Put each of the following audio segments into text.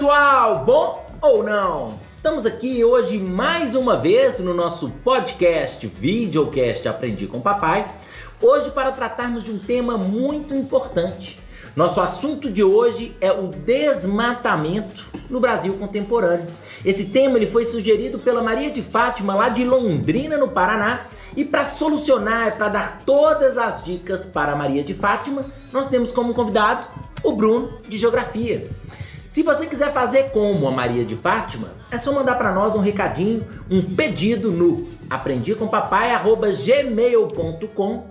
pessoal, bom ou não? Estamos aqui hoje mais uma vez no nosso podcast, videocast Aprendi com Papai. Hoje para tratarmos de um tema muito importante. Nosso assunto de hoje é o desmatamento no Brasil contemporâneo. Esse tema ele foi sugerido pela Maria de Fátima lá de Londrina, no Paraná. E para solucionar, para dar todas as dicas para Maria de Fátima, nós temos como convidado o Bruno de Geografia. Se você quiser fazer como a Maria de Fátima, é só mandar para nós um recadinho, um pedido no aprendicompapai@gmail.com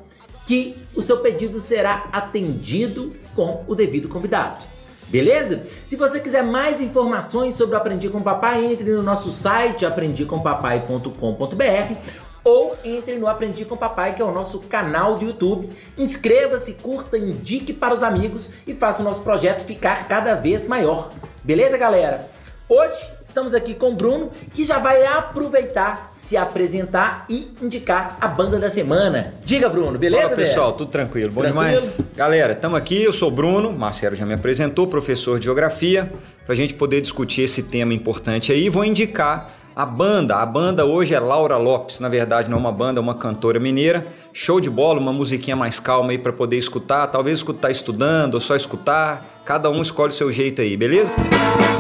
que o seu pedido será atendido com o devido convidado. Beleza? Se você quiser mais informações sobre o Aprendi com Papai, entre no nosso site aprendicompapai.com.br ou entre no Aprendi com Papai, que é o nosso canal do YouTube. Inscreva-se, curta, indique para os amigos e faça o nosso projeto ficar cada vez maior. Beleza, galera? Hoje estamos aqui com o Bruno, que já vai aproveitar, se apresentar e indicar a banda da semana. Diga, Bruno, beleza? Fala pessoal, tudo tranquilo, bom tranquilo? demais? Galera, estamos aqui, eu sou o Bruno, Marcelo já me apresentou, professor de Geografia, para a gente poder discutir esse tema importante aí. Vou indicar a banda, a banda hoje é Laura Lopes, na verdade não é uma banda, é uma cantora mineira. Show de bola, uma musiquinha mais calma aí para poder escutar, talvez escutar estudando ou só escutar. Cada um escolhe o seu jeito aí, beleza? Pluriplural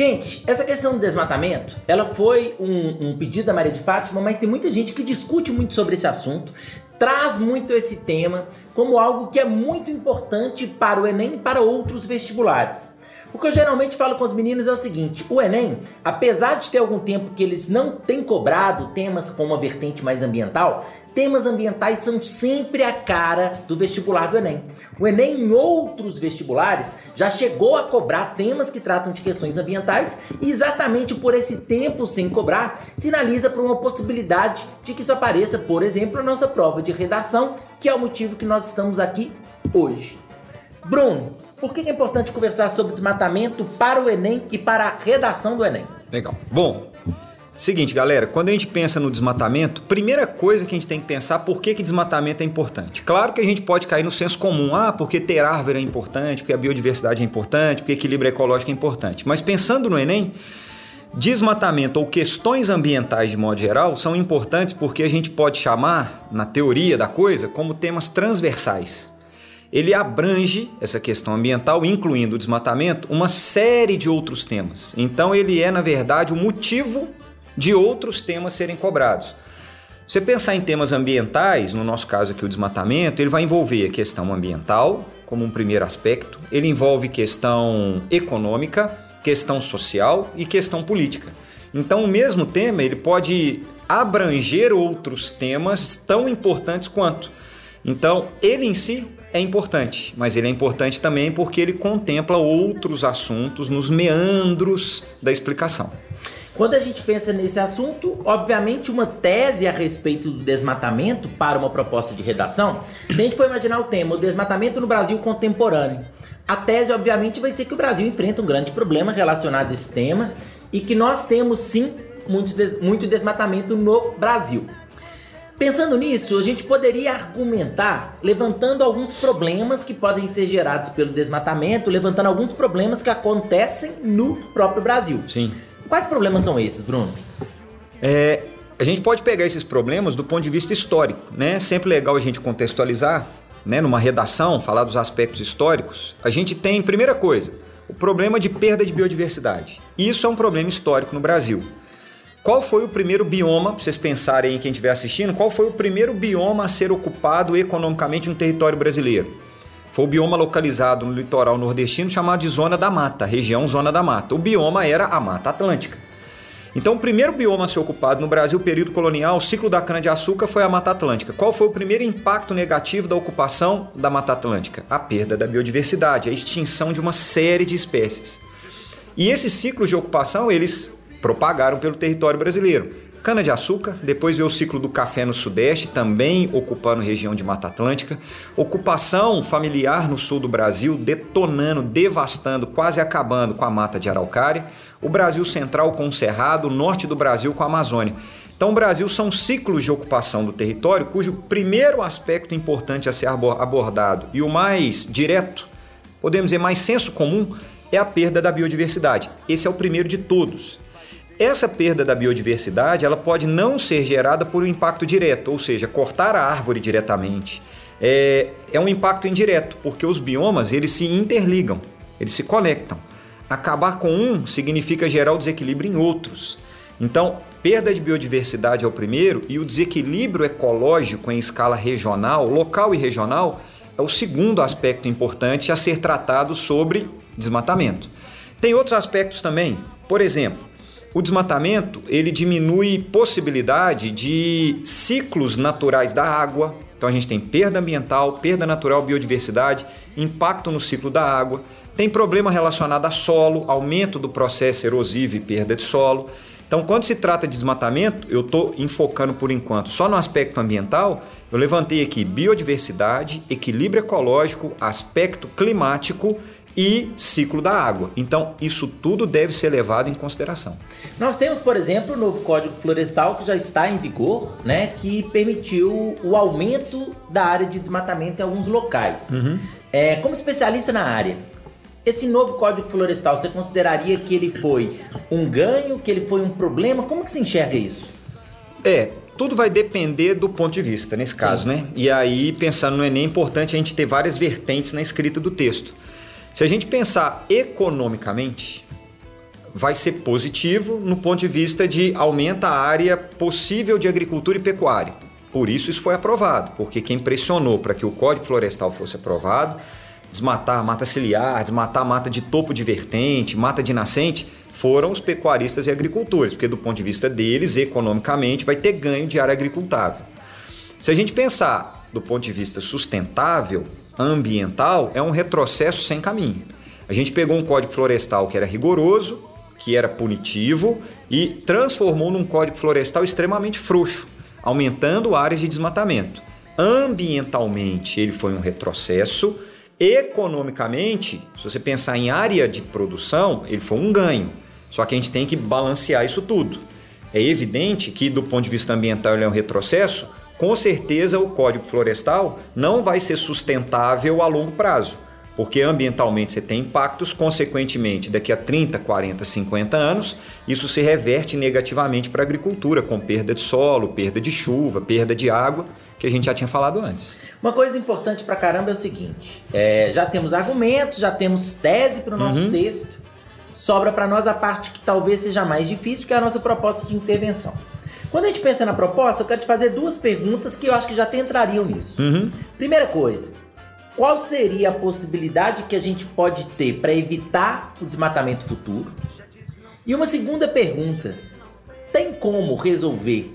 Gente, essa questão do desmatamento, ela foi um, um, pedido da Maria de Fátima, mas tem muita gente que discute muito sobre esse assunto, traz muito esse tema como algo que é muito importante para o Enem e para outros vestibulares. O que eu geralmente falo com os meninos é o seguinte: o Enem, apesar de ter algum tempo que eles não têm cobrado temas com uma vertente mais ambiental, temas ambientais são sempre a cara do vestibular do Enem. O Enem, em outros vestibulares, já chegou a cobrar temas que tratam de questões ambientais e, exatamente por esse tempo sem cobrar, sinaliza para uma possibilidade de que isso apareça, por exemplo, na nossa prova de redação, que é o motivo que nós estamos aqui hoje. Bruno, por que é importante conversar sobre desmatamento para o Enem e para a redação do Enem? Legal. Bom, seguinte, galera, quando a gente pensa no desmatamento, primeira coisa que a gente tem que pensar por que, que desmatamento é importante. Claro que a gente pode cair no senso comum, ah, porque ter árvore é importante, porque a biodiversidade é importante, porque equilíbrio ecológico é importante. Mas pensando no Enem, Desmatamento ou questões ambientais de modo geral são importantes porque a gente pode chamar, na teoria da coisa, como temas transversais ele abrange essa questão ambiental, incluindo o desmatamento, uma série de outros temas. Então, ele é, na verdade, o motivo de outros temas serem cobrados. Você pensar em temas ambientais, no nosso caso aqui o desmatamento, ele vai envolver a questão ambiental como um primeiro aspecto, ele envolve questão econômica, questão social e questão política. Então, o mesmo tema ele pode abranger outros temas tão importantes quanto. Então, ele em si é importante, mas ele é importante também porque ele contempla outros assuntos nos meandros da explicação. Quando a gente pensa nesse assunto, obviamente uma tese a respeito do desmatamento para uma proposta de redação, se a gente for imaginar o tema, o desmatamento no Brasil contemporâneo, a tese obviamente vai ser que o Brasil enfrenta um grande problema relacionado a esse tema e que nós temos sim muito, muito desmatamento no Brasil. Pensando nisso, a gente poderia argumentar levantando alguns problemas que podem ser gerados pelo desmatamento, levantando alguns problemas que acontecem no próprio Brasil. Sim. Quais problemas são esses, Bruno? É, a gente pode pegar esses problemas do ponto de vista histórico, né? Sempre legal a gente contextualizar, né? Numa redação, falar dos aspectos históricos. A gente tem, primeira coisa, o problema de perda de biodiversidade. Isso é um problema histórico no Brasil. Qual foi o primeiro bioma, para vocês pensarem aí quem estiver assistindo, qual foi o primeiro bioma a ser ocupado economicamente no território brasileiro? Foi o bioma localizado no litoral nordestino chamado de Zona da Mata, região Zona da Mata. O bioma era a Mata Atlântica. Então, o primeiro bioma a ser ocupado no Brasil, período colonial, o ciclo da cana-de-açúcar, foi a Mata Atlântica. Qual foi o primeiro impacto negativo da ocupação da Mata Atlântica? A perda da biodiversidade, a extinção de uma série de espécies. E esses ciclos de ocupação, eles propagaram pelo território brasileiro. Cana-de-açúcar, depois veio o ciclo do café no Sudeste, também ocupando região de Mata Atlântica, ocupação familiar no sul do Brasil, detonando, devastando, quase acabando com a mata de araucária, o Brasil Central com o Cerrado, o norte do Brasil com a Amazônia. Então, o Brasil são ciclos de ocupação do território, cujo primeiro aspecto importante a ser abordado e o mais direto, podemos dizer mais senso comum, é a perda da biodiversidade. Esse é o primeiro de todos. Essa perda da biodiversidade ela pode não ser gerada por um impacto direto, ou seja, cortar a árvore diretamente. É, é um impacto indireto, porque os biomas eles se interligam, eles se conectam. Acabar com um significa gerar o desequilíbrio em outros. Então, perda de biodiversidade é o primeiro e o desequilíbrio ecológico em escala regional, local e regional, é o segundo aspecto importante a ser tratado sobre desmatamento. Tem outros aspectos também. Por exemplo, o desmatamento ele diminui possibilidade de ciclos naturais da água. Então a gente tem perda ambiental, perda natural, biodiversidade, impacto no ciclo da água. Tem problema relacionado a solo, aumento do processo erosivo e perda de solo. Então, quando se trata de desmatamento, eu estou enfocando por enquanto só no aspecto ambiental. Eu levantei aqui biodiversidade, equilíbrio ecológico, aspecto climático e ciclo da água. Então, isso tudo deve ser levado em consideração. Nós temos, por exemplo, o novo Código Florestal que já está em vigor, né, que permitiu o aumento da área de desmatamento em alguns locais. Uhum. É, como especialista na área, esse novo Código Florestal, você consideraria que ele foi um ganho, que ele foi um problema? Como que se enxerga isso? É, tudo vai depender do ponto de vista, nesse caso, Sim. né? E aí, pensando no Enem, é importante a gente ter várias vertentes na escrita do texto. Se a gente pensar economicamente, vai ser positivo no ponto de vista de aumenta a área possível de agricultura e pecuária. Por isso isso foi aprovado, porque quem pressionou para que o Código Florestal fosse aprovado, desmatar mata ciliar, desmatar mata de topo de vertente, mata de nascente, foram os pecuaristas e agricultores, porque do ponto de vista deles, economicamente, vai ter ganho de área agricultável. Se a gente pensar do ponto de vista sustentável, ambiental é um retrocesso sem caminho. A gente pegou um código florestal que era rigoroso, que era punitivo e transformou num código florestal extremamente frouxo, aumentando áreas de desmatamento. Ambientalmente, ele foi um retrocesso. Economicamente, se você pensar em área de produção, ele foi um ganho. Só que a gente tem que balancear isso tudo. É evidente que, do ponto de vista ambiental, ele é um retrocesso, com certeza o Código Florestal não vai ser sustentável a longo prazo, porque ambientalmente você tem impactos, consequentemente, daqui a 30, 40, 50 anos, isso se reverte negativamente para a agricultura, com perda de solo, perda de chuva, perda de água, que a gente já tinha falado antes. Uma coisa importante para caramba é o seguinte: é, já temos argumentos, já temos tese para o nosso uhum. texto, sobra para nós a parte que talvez seja mais difícil, que é a nossa proposta de intervenção. Quando a gente pensa na proposta, eu quero te fazer duas perguntas que eu acho que já te entrariam nisso. Uhum. Primeira coisa, qual seria a possibilidade que a gente pode ter para evitar o desmatamento futuro? E uma segunda pergunta, tem como resolver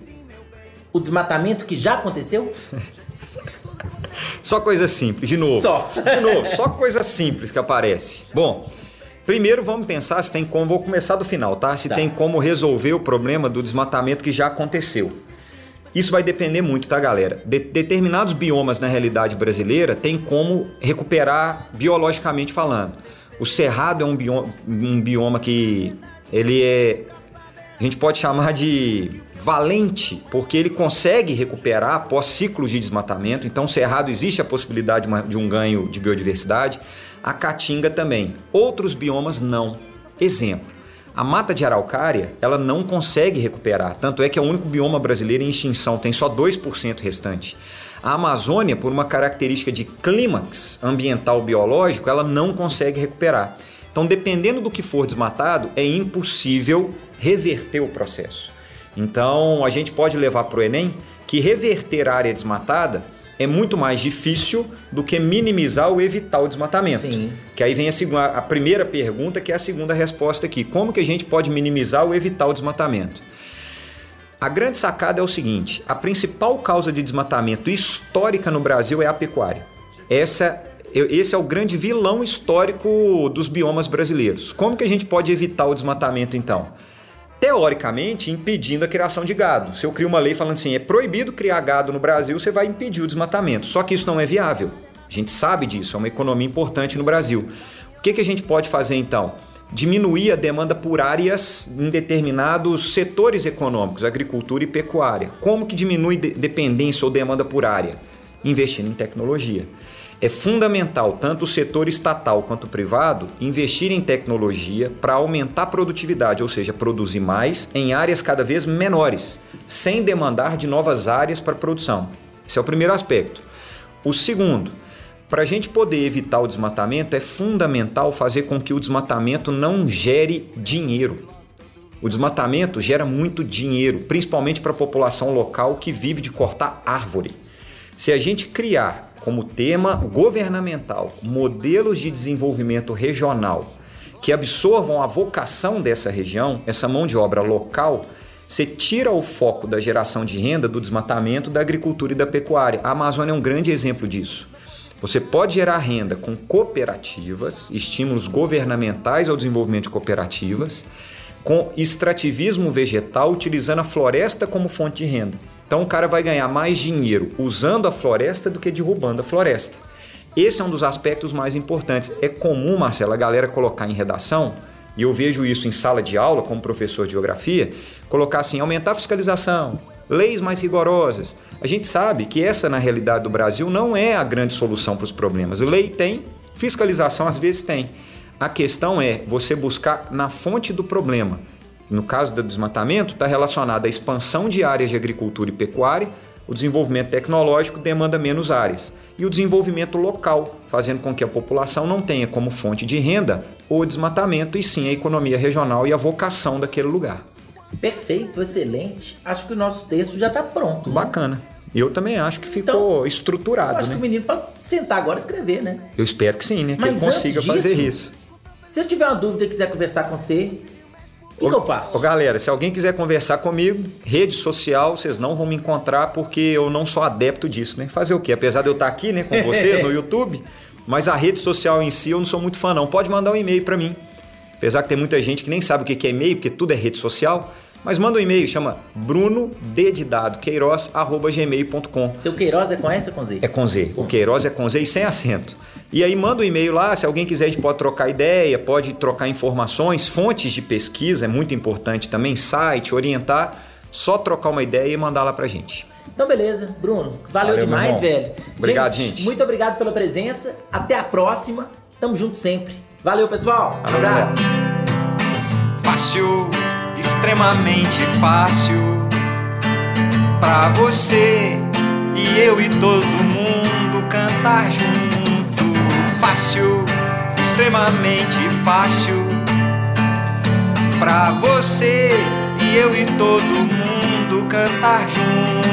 o desmatamento que já aconteceu? Só coisa simples, de novo. Só. De novo, só coisa simples que aparece. Bom, Primeiro vamos pensar se tem como, vou começar do final, tá? Se tá. tem como resolver o problema do desmatamento que já aconteceu. Isso vai depender muito, tá, galera? De determinados biomas na realidade brasileira tem como recuperar biologicamente falando. O cerrado é um bioma, um bioma que ele é a gente pode chamar de valente, porque ele consegue recuperar após ciclos de desmatamento. Então, o cerrado existe a possibilidade de um ganho de biodiversidade a caatinga também. Outros biomas não. Exemplo, a mata de araucária, ela não consegue recuperar, tanto é que é o único bioma brasileiro em extinção, tem só 2% restante. A Amazônia, por uma característica de clímax ambiental biológico, ela não consegue recuperar. Então, dependendo do que for desmatado, é impossível reverter o processo. Então, a gente pode levar para o Enem que reverter a área desmatada é muito mais difícil do que minimizar ou evitar o desmatamento. Sim. Que aí vem a, segunda, a primeira pergunta, que é a segunda resposta aqui. Como que a gente pode minimizar ou evitar o desmatamento? A grande sacada é o seguinte: a principal causa de desmatamento histórica no Brasil é a pecuária. Essa, esse é o grande vilão histórico dos biomas brasileiros. Como que a gente pode evitar o desmatamento então? Teoricamente impedindo a criação de gado. Se eu crio uma lei falando assim, é proibido criar gado no Brasil, você vai impedir o desmatamento. Só que isso não é viável. A gente sabe disso, é uma economia importante no Brasil. O que, que a gente pode fazer então? Diminuir a demanda por áreas em determinados setores econômicos, agricultura e pecuária. Como que diminui dependência ou demanda por área? Investindo em tecnologia. É fundamental, tanto o setor estatal quanto o privado, investir em tecnologia para aumentar a produtividade, ou seja, produzir mais em áreas cada vez menores, sem demandar de novas áreas para produção. Esse é o primeiro aspecto. O segundo, para a gente poder evitar o desmatamento, é fundamental fazer com que o desmatamento não gere dinheiro. O desmatamento gera muito dinheiro, principalmente para a população local que vive de cortar árvore. Se a gente criar como tema governamental modelos de desenvolvimento regional que absorvam a vocação dessa região, essa mão de obra local, você tira o foco da geração de renda do desmatamento, da agricultura e da pecuária. A Amazônia é um grande exemplo disso. Você pode gerar renda com cooperativas, estímulos governamentais ao desenvolvimento de cooperativas, com extrativismo vegetal, utilizando a floresta como fonte de renda. Então o cara vai ganhar mais dinheiro usando a floresta do que derrubando a floresta. Esse é um dos aspectos mais importantes. É comum, Marcelo, a galera colocar em redação, e eu vejo isso em sala de aula como professor de geografia, colocar assim, aumentar a fiscalização, leis mais rigorosas. A gente sabe que essa, na realidade do Brasil, não é a grande solução para os problemas. Lei tem, fiscalização às vezes tem. A questão é você buscar na fonte do problema no caso do desmatamento, está relacionado à expansão de áreas de agricultura e pecuária, o desenvolvimento tecnológico demanda menos áreas e o desenvolvimento local, fazendo com que a população não tenha como fonte de renda o desmatamento e sim a economia regional e a vocação daquele lugar. Perfeito, excelente. Acho que o nosso texto já está pronto. Né? Bacana. Eu também acho que ficou então, estruturado. acho né? que o menino pode sentar agora e escrever, né? Eu espero que sim, né? Mas que ele consiga disso, fazer isso. Se eu tiver uma dúvida e quiser conversar com você, o que, que, eu faço? Ô, galera, se alguém quiser conversar comigo, rede social, vocês não vão me encontrar porque eu não sou adepto disso, né? Fazer o quê? Apesar de eu estar aqui, né, com vocês no YouTube, mas a rede social em si eu não sou muito fã, não. Pode mandar um e-mail para mim. Apesar que tem muita gente que nem sabe o que é e-mail, porque tudo é rede social. Mas manda um e-mail, chama bruno Queiroz@gmail.com. Seu Queiroz é com S ou com Z? É com Z. O Queiroz é com Z e sem acento. E aí manda um e-mail lá, se alguém quiser a gente pode trocar ideia, pode trocar informações, fontes de pesquisa, é muito importante também, site, orientar, só trocar uma ideia e mandar lá pra gente. Então beleza, Bruno, valeu, valeu demais, velho. Obrigado, gente, gente, Muito obrigado pela presença, até a próxima, tamo junto sempre. Valeu, pessoal, um abraço. Fácil, extremamente fácil, pra você e eu e todo mundo cantar junto fácil, extremamente fácil pra você e eu e todo mundo cantar junto.